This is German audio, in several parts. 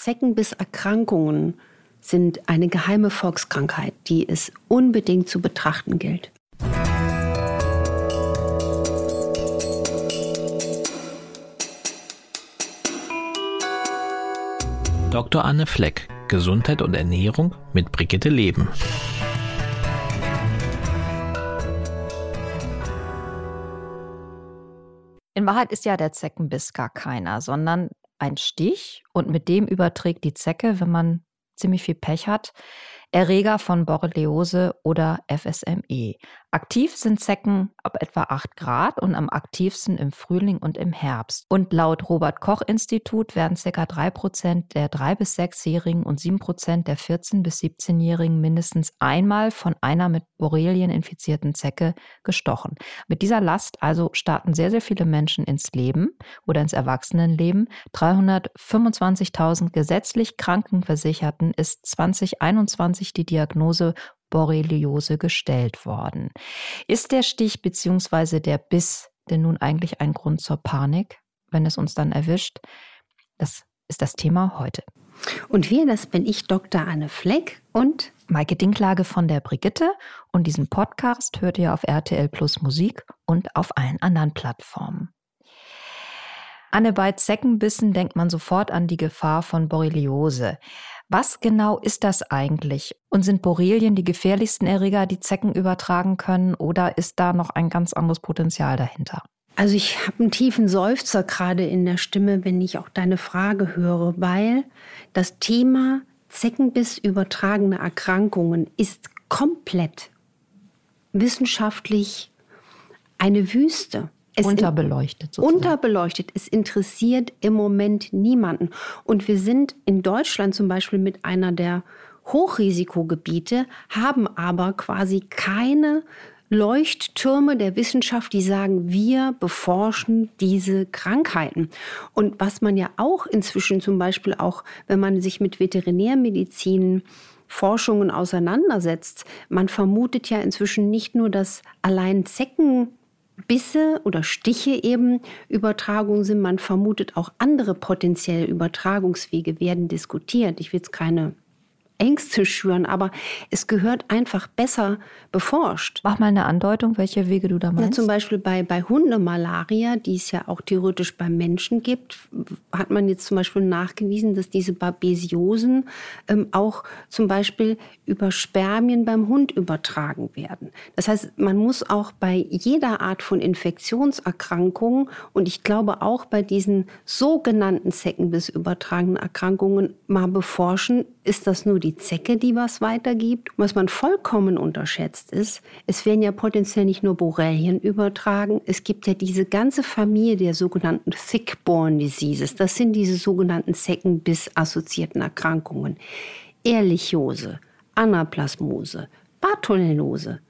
Zeckenbisserkrankungen sind eine geheime Volkskrankheit, die es unbedingt zu betrachten gilt. Dr. Anne Fleck, Gesundheit und Ernährung mit Brigitte Leben. In Wahrheit ist ja der Zeckenbiss gar keiner, sondern ein Stich und mit dem überträgt die Zecke, wenn man ziemlich viel Pech hat, Erreger von Borreliose oder FSME. Aktiv sind Zecken ab etwa 8 Grad und am aktivsten im Frühling und im Herbst. Und laut Robert Koch Institut werden ca. 3 Prozent der 3- bis 6-Jährigen und 7 Prozent der 14- bis 17-Jährigen mindestens einmal von einer mit Borrelien infizierten Zecke gestochen. Mit dieser Last also starten sehr, sehr viele Menschen ins Leben oder ins Erwachsenenleben. 325.000 gesetzlich Krankenversicherten ist 2021 die Diagnose Borreliose gestellt worden. Ist der Stich bzw. der Biss denn nun eigentlich ein Grund zur Panik, wenn es uns dann erwischt? Das ist das Thema heute. Und wir, das bin ich, Dr. Anne Fleck und Maike Dinklage von der Brigitte. Und diesen Podcast hört ihr auf RTL Plus Musik und auf allen anderen Plattformen. Anne, bei Zeckenbissen denkt man sofort an die Gefahr von Borreliose. Was genau ist das eigentlich? Und sind Borrelien die gefährlichsten Erreger, die Zecken übertragen können? Oder ist da noch ein ganz anderes Potenzial dahinter? Also ich habe einen tiefen Seufzer gerade in der Stimme, wenn ich auch deine Frage höre, weil das Thema Zeckenbiss übertragene Erkrankungen ist komplett wissenschaftlich eine Wüste. Es unterbeleuchtet. Sozusagen. Unterbeleuchtet. Es interessiert im Moment niemanden. Und wir sind in Deutschland zum Beispiel mit einer der Hochrisikogebiete, haben aber quasi keine Leuchttürme der Wissenschaft, die sagen, wir beforschen diese Krankheiten. Und was man ja auch inzwischen zum Beispiel auch, wenn man sich mit Veterinärmedizin Forschungen auseinandersetzt, man vermutet ja inzwischen nicht nur, dass allein Zecken Bisse oder Stiche eben Übertragungen sind. Man vermutet auch andere potenzielle Übertragungswege werden diskutiert. Ich will jetzt keine Ängste schüren, aber es gehört einfach besser beforscht. Mach mal eine Andeutung, welche Wege du da meinst. Ja, zum Beispiel bei, bei Hundemalaria, die es ja auch theoretisch beim Menschen gibt, hat man jetzt zum Beispiel nachgewiesen, dass diese Babesiosen ähm, auch zum Beispiel über Spermien beim Hund übertragen werden. Das heißt, man muss auch bei jeder Art von Infektionserkrankung und ich glaube auch bei diesen sogenannten Zeckenbiss übertragenen Erkrankungen mal beforschen, ist das nur die Zecke, die was weitergibt? Was man vollkommen unterschätzt ist, es werden ja potenziell nicht nur Borrelien übertragen, es gibt ja diese ganze Familie der sogenannten Thick-Borne Diseases. Das sind diese sogenannten Zeckenbiss-assoziierten Erkrankungen. Ehrlichiose, Anaplasmose, Bartonellose.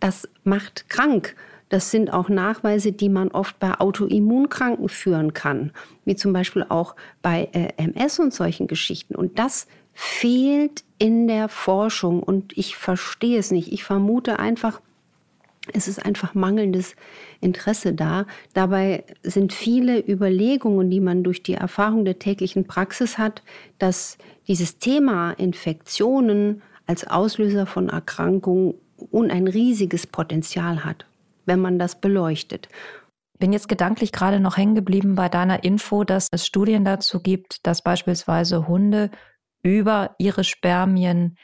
Das macht krank. Das sind auch Nachweise, die man oft bei Autoimmunkranken führen kann, wie zum Beispiel auch bei äh, MS und solchen Geschichten. Und das fehlt in der Forschung und ich verstehe es nicht. Ich vermute einfach, es ist einfach mangelndes Interesse da. Dabei sind viele Überlegungen, die man durch die Erfahrung der täglichen Praxis hat, dass dieses Thema Infektionen als Auslöser von Erkrankungen und ein riesiges Potenzial hat, wenn man das beleuchtet. Bin jetzt gedanklich gerade noch hängen geblieben bei deiner Info, dass es Studien dazu gibt, dass beispielsweise Hunde über ihre Spermien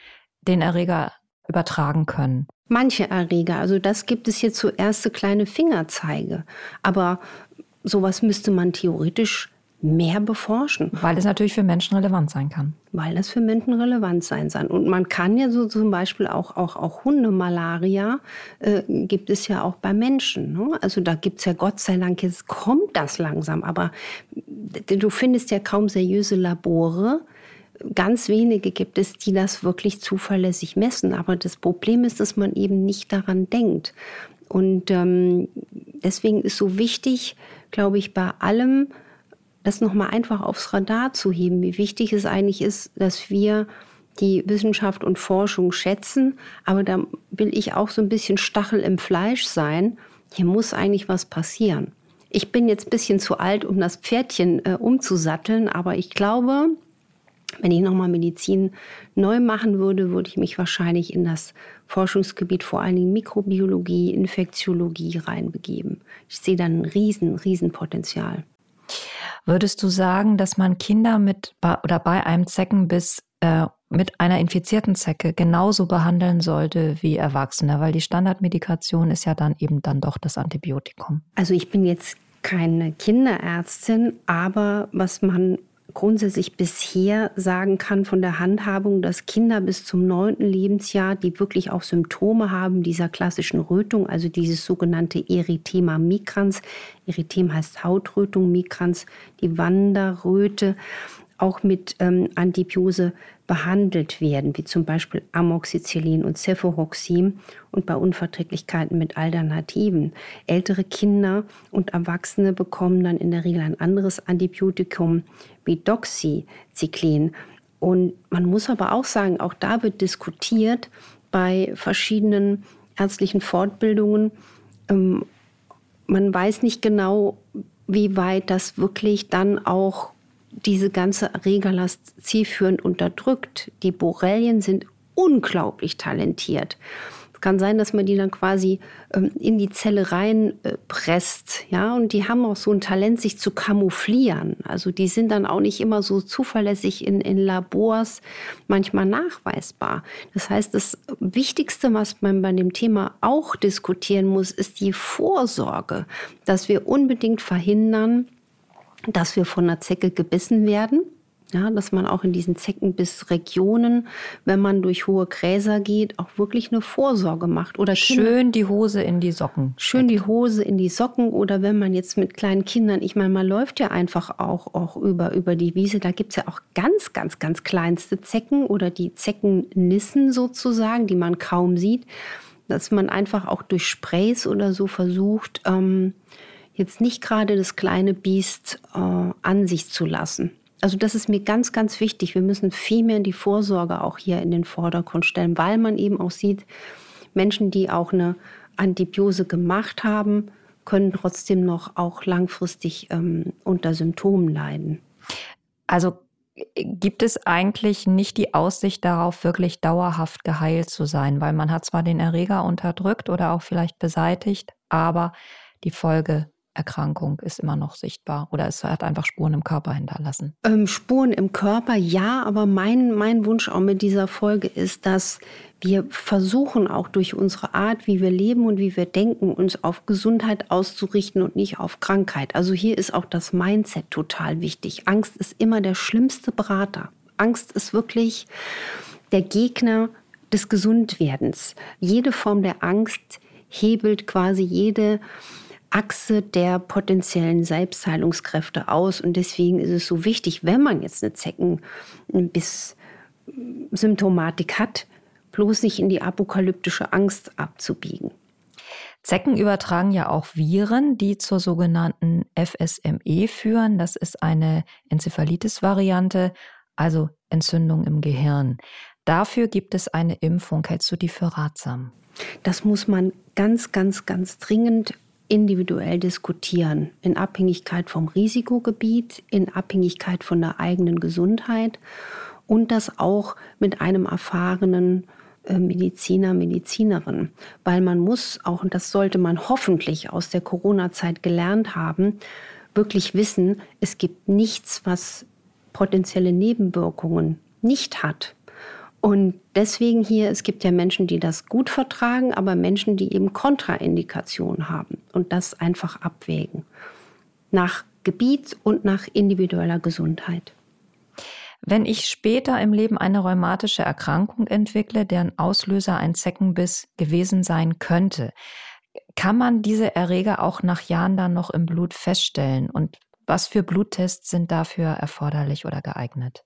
den Erreger übertragen können. Manche Erreger, also das gibt es hier zuerst so kleine Fingerzeige. Aber sowas müsste man theoretisch mehr beforschen. Weil es natürlich für Menschen relevant sein kann. Weil das für Menschen relevant sein kann. Und man kann ja so zum Beispiel auch, auch, auch Hundemalaria äh, gibt es ja auch bei Menschen. Ne? Also da gibt es ja Gott sei Dank, jetzt kommt das langsam. Aber du findest ja kaum seriöse Labore, ganz wenige gibt es, die das wirklich zuverlässig messen. Aber das Problem ist, dass man eben nicht daran denkt. Und ähm, deswegen ist so wichtig, glaube ich, bei allem, das nochmal einfach aufs Radar zu heben, wie wichtig es eigentlich ist, dass wir die Wissenschaft und Forschung schätzen. Aber da will ich auch so ein bisschen Stachel im Fleisch sein. Hier muss eigentlich was passieren. Ich bin jetzt ein bisschen zu alt, um das Pferdchen äh, umzusatteln, aber ich glaube, Wenn ich nochmal Medizin neu machen würde, würde ich mich wahrscheinlich in das Forschungsgebiet vor allen Dingen Mikrobiologie, Infektiologie reinbegeben. Ich sehe da ein riesen, riesen Potenzial. Würdest du sagen, dass man Kinder mit oder bei einem Zeckenbiss äh, mit einer infizierten Zecke genauso behandeln sollte wie Erwachsene, weil die Standardmedikation ist ja dann eben dann doch das Antibiotikum. Also ich bin jetzt keine Kinderärztin, aber was man grundsätzlich bisher sagen kann von der Handhabung, dass Kinder bis zum neunten Lebensjahr, die wirklich auch Symptome haben dieser klassischen Rötung, also dieses sogenannte Erythema migrans, Erythem heißt Hautrötung, migrans die Wanderröte, auch mit ähm, Antibiose behandelt werden, wie zum Beispiel Amoxicillin und Cefuroxim und bei Unverträglichkeiten mit Alternativen. Ältere Kinder und Erwachsene bekommen dann in der Regel ein anderes Antibiotikum wie Doxycyclin. Und man muss aber auch sagen, auch da wird diskutiert bei verschiedenen ärztlichen Fortbildungen. Ähm, man weiß nicht genau, wie weit das wirklich dann auch diese ganze Erregerlast zielführend unterdrückt. Die Borrelien sind unglaublich talentiert. Es kann sein, dass man die dann quasi ähm, in die Zelle reinpresst. Äh, ja, und die haben auch so ein Talent, sich zu kamouflieren. Also die sind dann auch nicht immer so zuverlässig in, in Labors manchmal nachweisbar. Das heißt, das Wichtigste, was man bei dem Thema auch diskutieren muss, ist die Vorsorge, dass wir unbedingt verhindern, dass wir von einer Zecke gebissen werden. Ja, dass man auch in diesen Zeckenbissregionen, wenn man durch hohe Gräser geht, auch wirklich eine Vorsorge macht. Oder Kinder, schön die Hose in die Socken. Schön die Hose in die Socken. Oder wenn man jetzt mit kleinen Kindern, ich meine, man läuft ja einfach auch, auch über, über die Wiese. Da gibt es ja auch ganz, ganz, ganz kleinste Zecken oder die Zeckennissen sozusagen, die man kaum sieht. Dass man einfach auch durch Sprays oder so versucht, ähm, jetzt nicht gerade das kleine Biest äh, an sich zu lassen. Also das ist mir ganz, ganz wichtig. Wir müssen viel mehr die Vorsorge auch hier in den Vordergrund stellen, weil man eben auch sieht, Menschen, die auch eine Antibiose gemacht haben, können trotzdem noch auch langfristig ähm, unter Symptomen leiden. Also gibt es eigentlich nicht die Aussicht darauf, wirklich dauerhaft geheilt zu sein, weil man hat zwar den Erreger unterdrückt oder auch vielleicht beseitigt, aber die Folge Erkrankung ist immer noch sichtbar oder es hat einfach Spuren im Körper hinterlassen? Ähm, Spuren im Körper, ja, aber mein, mein Wunsch auch mit dieser Folge ist, dass wir versuchen auch durch unsere Art, wie wir leben und wie wir denken, uns auf Gesundheit auszurichten und nicht auf Krankheit. Also hier ist auch das Mindset total wichtig. Angst ist immer der schlimmste Berater. Angst ist wirklich der Gegner des Gesundwerdens. Jede Form der Angst hebelt quasi jede Achse der potenziellen Selbstheilungskräfte aus. Und deswegen ist es so wichtig, wenn man jetzt eine Zeckenbiss-Symptomatik hat, bloß nicht in die apokalyptische Angst abzubiegen. Zecken übertragen ja auch Viren, die zur sogenannten FSME führen. Das ist eine Enzephalitis-Variante, also Entzündung im Gehirn. Dafür gibt es eine Impfung. Hältst du die für ratsam? Das muss man ganz, ganz, ganz dringend individuell diskutieren, in Abhängigkeit vom Risikogebiet, in Abhängigkeit von der eigenen Gesundheit und das auch mit einem erfahrenen äh, Mediziner, Medizinerin, weil man muss auch, und das sollte man hoffentlich aus der Corona-Zeit gelernt haben, wirklich wissen, es gibt nichts, was potenzielle Nebenwirkungen nicht hat. Und deswegen hier, es gibt ja Menschen, die das gut vertragen, aber Menschen, die eben Kontraindikationen haben und das einfach abwägen. Nach Gebiet und nach individueller Gesundheit. Wenn ich später im Leben eine rheumatische Erkrankung entwickle, deren Auslöser ein Zeckenbiss gewesen sein könnte, kann man diese Erreger auch nach Jahren dann noch im Blut feststellen? Und was für Bluttests sind dafür erforderlich oder geeignet?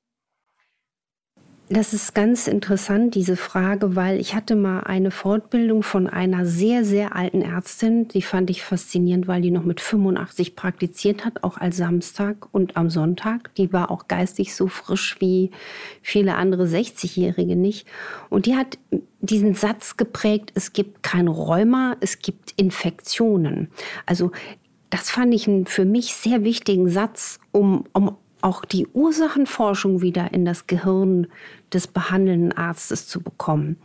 Das ist ganz interessant, diese Frage, weil ich hatte mal eine Fortbildung von einer sehr, sehr alten Ärztin. Die fand ich faszinierend, weil die noch mit 85 praktiziert hat, auch als Samstag und am Sonntag. Die war auch geistig so frisch wie viele andere 60-Jährige nicht. Und die hat diesen Satz geprägt, es gibt kein Rheuma, es gibt Infektionen. Also das fand ich einen für mich sehr wichtigen Satz, um, um auch die Ursachenforschung wieder in das Gehirn des behandelnden Arztes zu bekommen.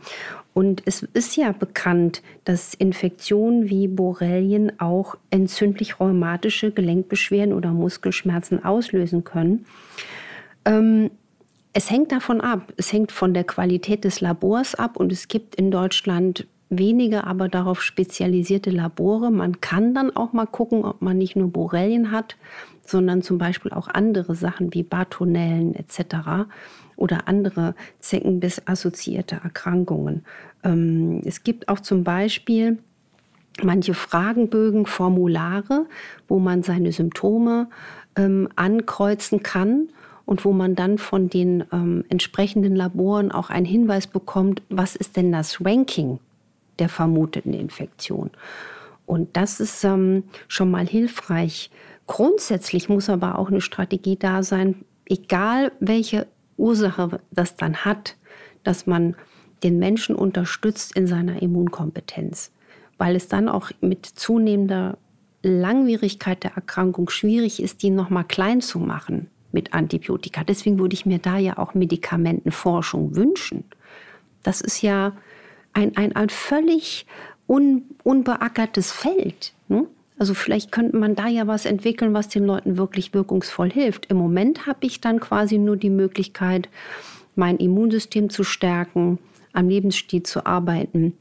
Und es ist ja bekannt, dass Infektionen wie Borrelien auch entzündlich-rheumatische Gelenkbeschwerden oder Muskelschmerzen auslösen können. Ähm, es hängt davon ab. Es hängt von der Qualität des Labors ab und es gibt in Deutschland wenige, aber darauf spezialisierte Labore. Man kann dann auch mal gucken, ob man nicht nur Borrelien hat, sondern zum Beispiel auch andere Sachen wie Bartonellen etc. oder andere Zeckenbiss-assoziierte Erkrankungen. Ähm, es gibt auch zum Beispiel manche Fragenbögen, Formulare, wo man seine Symptome ähm, ankreuzen kann und wo man dann von den ähm, entsprechenden Laboren auch einen Hinweis bekommt, was ist denn das Ranking der vermuteten Infektion. Und das ist ähm, schon mal hilfreich. Grundsätzlich muss aber auch eine Strategie da sein, egal welche Ursache das dann hat, dass man den Menschen unterstützt in seiner Immunkompetenz, weil es dann auch mit zunehmender Langwierigkeit der Erkrankung schwierig ist, die noch mal klein zu machen mit Antibiotika. Deswegen würde ich mir da ja auch Medikamentenforschung wünschen. Das ist ja ein, ein, ein völlig un, unbeackertes Feld. Ne? Also vielleicht könnte man da ja was entwickeln, was den Leuten wirklich wirkungsvoll hilft. Im Moment habe ich dann quasi nur die Möglichkeit, mein Immunsystem zu stärken, am Lebensstil zu arbeiten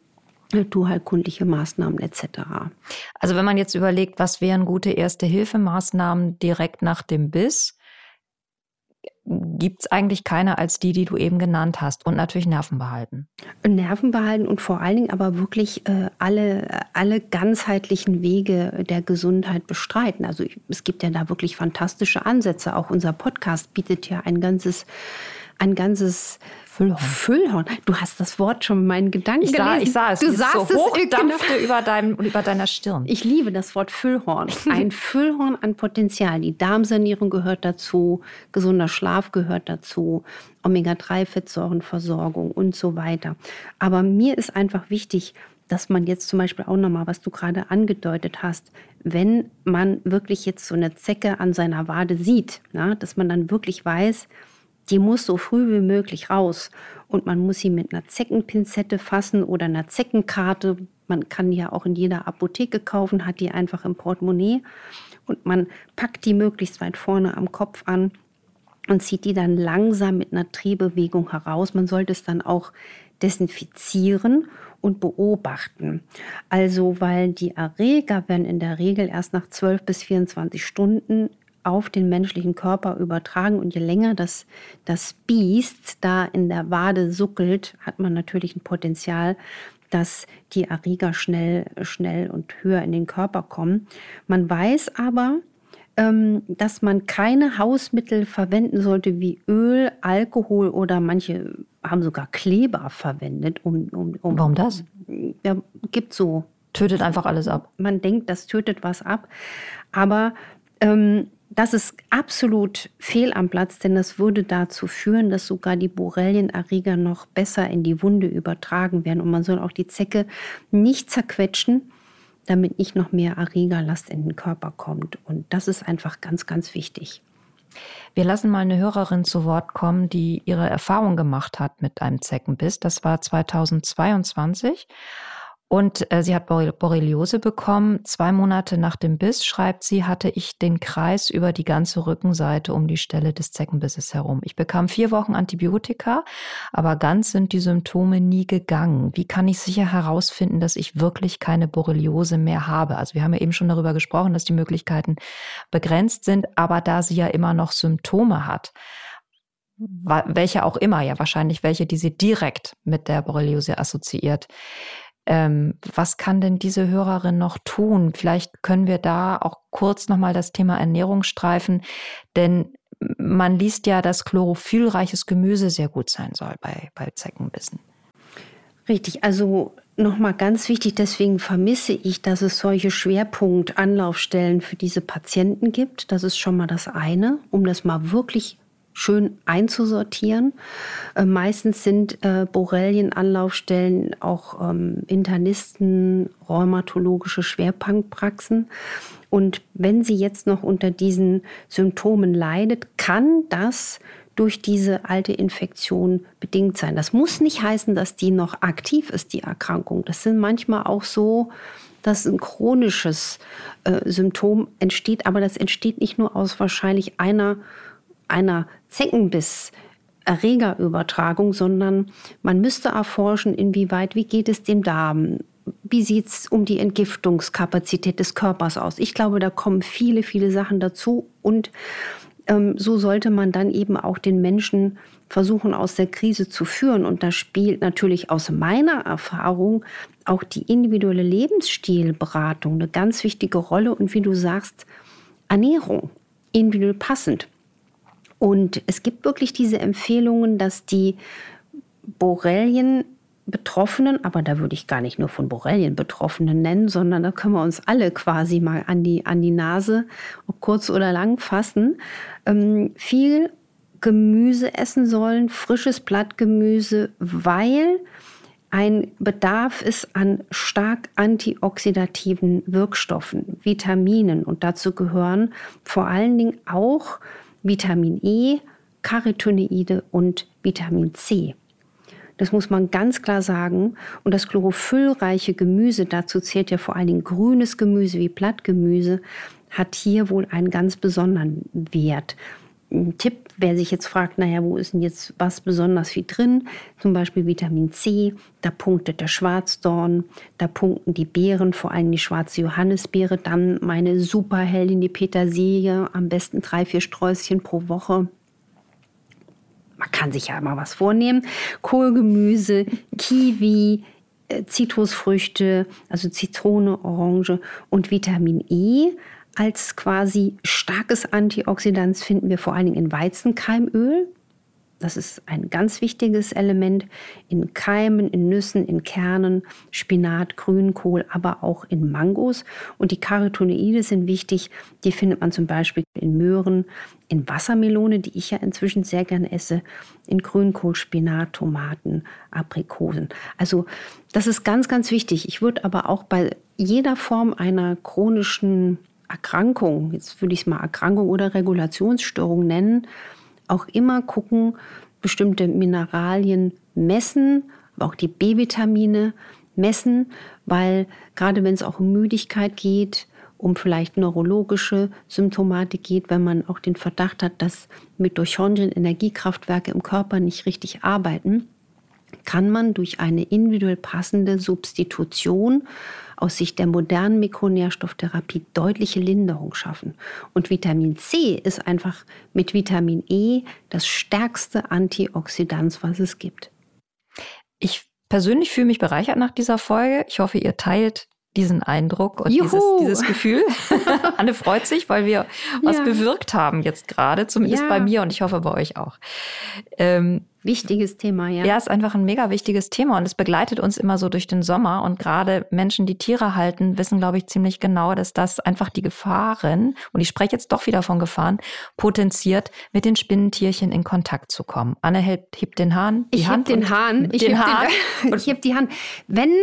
naturheilkundliche Maßnahmen etc. Also wenn man jetzt überlegt, was wären gute Erste-Hilfemaßnahmen direkt nach dem Biss, gibt es eigentlich keine als die, die du eben genannt hast. Und natürlich Nerven behalten. Nerven behalten und vor allen Dingen aber wirklich äh, alle, alle ganzheitlichen Wege der Gesundheit bestreiten. Also es gibt ja da wirklich fantastische Ansätze. Auch unser Podcast bietet ja ein ganzes, ein ganzes Füllhorn. Füllhorn. Du hast das Wort schon in meinen Gedanken ich sah, gelesen. Ich sah es. Du es sahst so hoch es dampfte über, deinem, über deiner Stirn. Ich liebe das Wort Füllhorn. Ein Füllhorn an Potenzial. Die Darmsanierung gehört dazu, gesunder Schlaf gehört dazu, Omega-3-Fettsäurenversorgung und so weiter. Aber mir ist einfach wichtig, dass man jetzt zum Beispiel auch nochmal, was du gerade angedeutet hast, wenn man wirklich jetzt so eine Zecke an seiner Wade sieht, na, dass man dann wirklich weiß, die muss so früh wie möglich raus. Und man muss sie mit einer Zeckenpinzette fassen oder einer Zeckenkarte. Man kann die ja auch in jeder Apotheke kaufen, hat die einfach im Portemonnaie. Und man packt die möglichst weit vorne am Kopf an und zieht die dann langsam mit einer Drehbewegung heraus. Man sollte es dann auch desinfizieren und beobachten. Also, weil die Erreger werden in der Regel erst nach 12 bis 24 Stunden auf den menschlichen Körper übertragen. Und je länger das, das Biest da in der Wade suckelt, hat man natürlich ein Potenzial, dass die Erreger schnell, schnell und höher in den Körper kommen. Man weiß aber, ähm, dass man keine Hausmittel verwenden sollte wie Öl, Alkohol oder manche haben sogar Kleber verwendet. Um, um, um Warum das? Ja, gibt so. Tötet einfach alles ab. Man denkt, das tötet was ab. Aber ähm, das ist absolut fehl am Platz, denn das würde dazu führen, dass sogar die Borrelienerreger noch besser in die Wunde übertragen werden. Und man soll auch die Zecke nicht zerquetschen, damit nicht noch mehr Erregerlast in den Körper kommt. Und das ist einfach ganz, ganz wichtig. Wir lassen mal eine Hörerin zu Wort kommen, die ihre Erfahrung gemacht hat mit einem Zeckenbiss. Das war 2022. Und äh, sie hat Borreliose bekommen. Zwei Monate nach dem Biss, schreibt sie, hatte ich den Kreis über die ganze Rückenseite um die Stelle des Zeckenbisses herum. Ich bekam vier Wochen Antibiotika, aber ganz sind die Symptome nie gegangen. Wie kann ich sicher herausfinden, dass ich wirklich keine Borreliose mehr habe? Also wir haben ja eben schon darüber gesprochen, dass die Möglichkeiten begrenzt sind, aber da sie ja immer noch Symptome hat, welche auch immer, ja wahrscheinlich welche, die sie direkt mit der Borreliose assoziiert. Ähm, was kann denn diese Hörerin noch tun? Vielleicht können wir da auch kurz nochmal das Thema Ernährung streifen, denn man liest ja, dass chlorophyllreiches Gemüse sehr gut sein soll bei, bei Zeckenbissen. Richtig, also nochmal ganz wichtig, deswegen vermisse ich, dass es solche Schwerpunkt-Anlaufstellen für diese Patienten gibt. Das ist schon mal das eine, um das mal wirklich schön einzusortieren. Äh, meistens sind äh, Borrelien-Anlaufstellen auch ähm, Internisten, rheumatologische Schwerpunktpraxen. Und wenn sie jetzt noch unter diesen Symptomen leidet, kann das durch diese alte Infektion bedingt sein. Das muss nicht heißen, dass die noch aktiv ist, die Erkrankung. Das sind manchmal auch so, dass ein chronisches äh, Symptom entsteht, aber das entsteht nicht nur aus wahrscheinlich einer, einer Zeckenbiss. Erregerübertragung, sondern man müsste erforschen, inwieweit, wie geht es dem Darm, wie sieht es um die Entgiftungskapazität des Körpers aus. Ich glaube, da kommen viele, viele Sachen dazu und ähm, so sollte man dann eben auch den Menschen versuchen, aus der Krise zu führen. Und da spielt natürlich aus meiner Erfahrung auch die individuelle Lebensstilberatung eine ganz wichtige Rolle. Und wie du sagst, Ernährung, individuell passend. Und es gibt wirklich diese Empfehlungen, dass die Borrelien Betroffenen, aber da würde ich gar nicht nur von Borrelien Betroffenen nennen, sondern da können wir uns alle quasi mal an die, an die Nase, ob kurz oder lang, fassen, ähm, viel Gemüse essen sollen, frisches Blattgemüse, weil ein Bedarf ist an stark antioxidativen Wirkstoffen, Vitaminen. Und dazu gehören vor allen Dingen auch Vitamin E, Carotinoide und Vitamin C. Das muss man ganz klar sagen. Und das chlorophyllreiche Gemüse, dazu zählt ja vor allen Dingen grünes Gemüse wie Blattgemüse, hat hier wohl einen ganz besonderen Wert. Ein Tipp, wer sich jetzt fragt, naja, wo ist denn jetzt was besonders viel drin? Zum Beispiel Vitamin C, da punktet der Schwarzdorn, da punkten die Beeren, vor allem die schwarze Johannisbeere, dann meine Superheldin, die Petersilie, am besten drei, vier Sträußchen pro Woche man kann sich ja immer was vornehmen. Kohlgemüse, Kiwi, äh, Zitrusfrüchte, also Zitrone, Orange und Vitamin E. Als quasi starkes Antioxidant finden wir vor allen Dingen in Weizenkeimöl. Das ist ein ganz wichtiges Element in Keimen, in Nüssen, in Kernen, Spinat, Grünkohl, aber auch in Mangos. Und die Carotinoide sind wichtig. Die findet man zum Beispiel in Möhren, in Wassermelone, die ich ja inzwischen sehr gerne esse, in Grünkohl, Spinat, Tomaten, Aprikosen. Also das ist ganz, ganz wichtig. Ich würde aber auch bei jeder Form einer chronischen Erkrankung, jetzt würde ich es mal Erkrankung oder Regulationsstörung nennen, auch immer gucken, bestimmte Mineralien messen, aber auch die B-Vitamine messen, weil gerade wenn es auch um Müdigkeit geht, um vielleicht neurologische Symptomatik geht, wenn man auch den Verdacht hat, dass Mitochondrien Energiekraftwerke im Körper nicht richtig arbeiten, kann man durch eine individuell passende Substitution aus Sicht der modernen Mikronährstofftherapie deutliche Linderung schaffen. Und Vitamin C ist einfach mit Vitamin E das stärkste Antioxidant, was es gibt. Ich persönlich fühle mich bereichert nach dieser Folge. Ich hoffe, ihr teilt diesen Eindruck und dieses, dieses, Gefühl. Anne freut sich, weil wir was ja. bewirkt haben jetzt gerade, zumindest ja. bei mir und ich hoffe bei euch auch. Ähm, Wichtiges Thema, ja. Ja, ist einfach ein mega wichtiges Thema und es begleitet uns immer so durch den Sommer. Und gerade Menschen, die Tiere halten, wissen, glaube ich, ziemlich genau, dass das einfach die Gefahren, und ich spreche jetzt doch wieder von Gefahren, potenziert, mit den Spinnentierchen in Kontakt zu kommen. Anne hebt, hebt den Hahn. Die ich heb den Hahn. Ich den Hahn. Den, ich heb die Hand. Wenn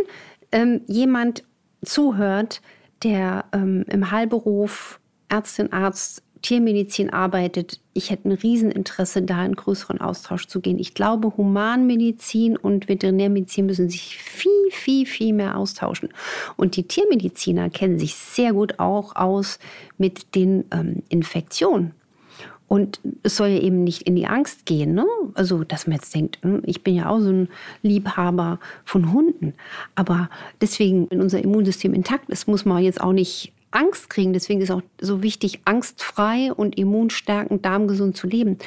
ähm, jemand zuhört, der ähm, im Heilberuf Ärztin, Arzt, Tiermedizin arbeitet, ich hätte ein Rieseninteresse, da in größeren Austausch zu gehen. Ich glaube, Humanmedizin und Veterinärmedizin müssen sich viel, viel, viel mehr austauschen. Und die Tiermediziner kennen sich sehr gut auch aus mit den ähm, Infektionen. Und es soll ja eben nicht in die Angst gehen. Ne? Also, dass man jetzt denkt, hm, ich bin ja auch so ein Liebhaber von Hunden. Aber deswegen, wenn unser Immunsystem intakt ist, muss man jetzt auch nicht Angst kriegen. Deswegen ist auch so wichtig, angstfrei und immunstärkend, darmgesund zu leben.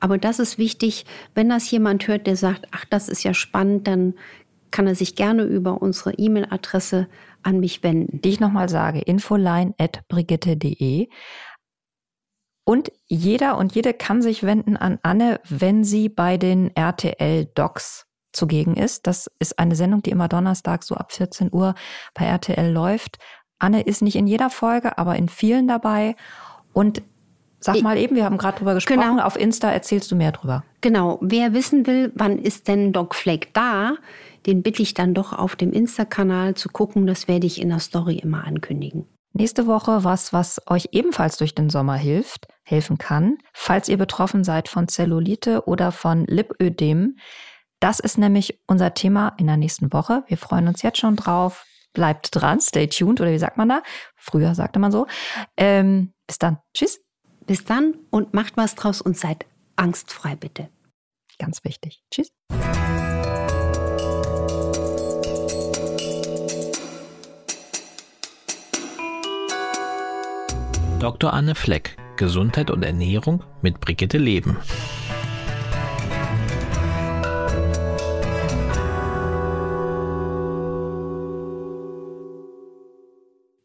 Aber das ist wichtig, wenn das jemand hört, der sagt, ach, das ist ja spannend, dann kann er sich gerne über unsere E-Mail-Adresse an mich wenden. Die ich nochmal sage, infoline.brigitte.de. Und jeder und jede kann sich wenden an Anne, wenn sie bei den RTL-Docs zugegen ist. Das ist eine Sendung, die immer Donnerstag so ab 14 Uhr bei RTL läuft. Anne ist nicht in jeder Folge, aber in vielen dabei. Und Sag mal eben, wir haben gerade drüber gesprochen. Genau. Auf Insta erzählst du mehr drüber. Genau. Wer wissen will, wann ist denn Doc Fleck da, den bitte ich dann doch auf dem Insta-Kanal zu gucken. Das werde ich in der Story immer ankündigen. Nächste Woche was, was euch ebenfalls durch den Sommer hilft, helfen kann, falls ihr betroffen seid von Zellulite oder von Lipödem. Das ist nämlich unser Thema in der nächsten Woche. Wir freuen uns jetzt schon drauf. Bleibt dran, stay tuned oder wie sagt man da? Früher sagte man so. Ähm, bis dann. Tschüss. Bis dann und macht was draus und seid angstfrei bitte. Ganz wichtig. Tschüss. Dr. Anne Fleck, Gesundheit und Ernährung mit Brigitte Leben.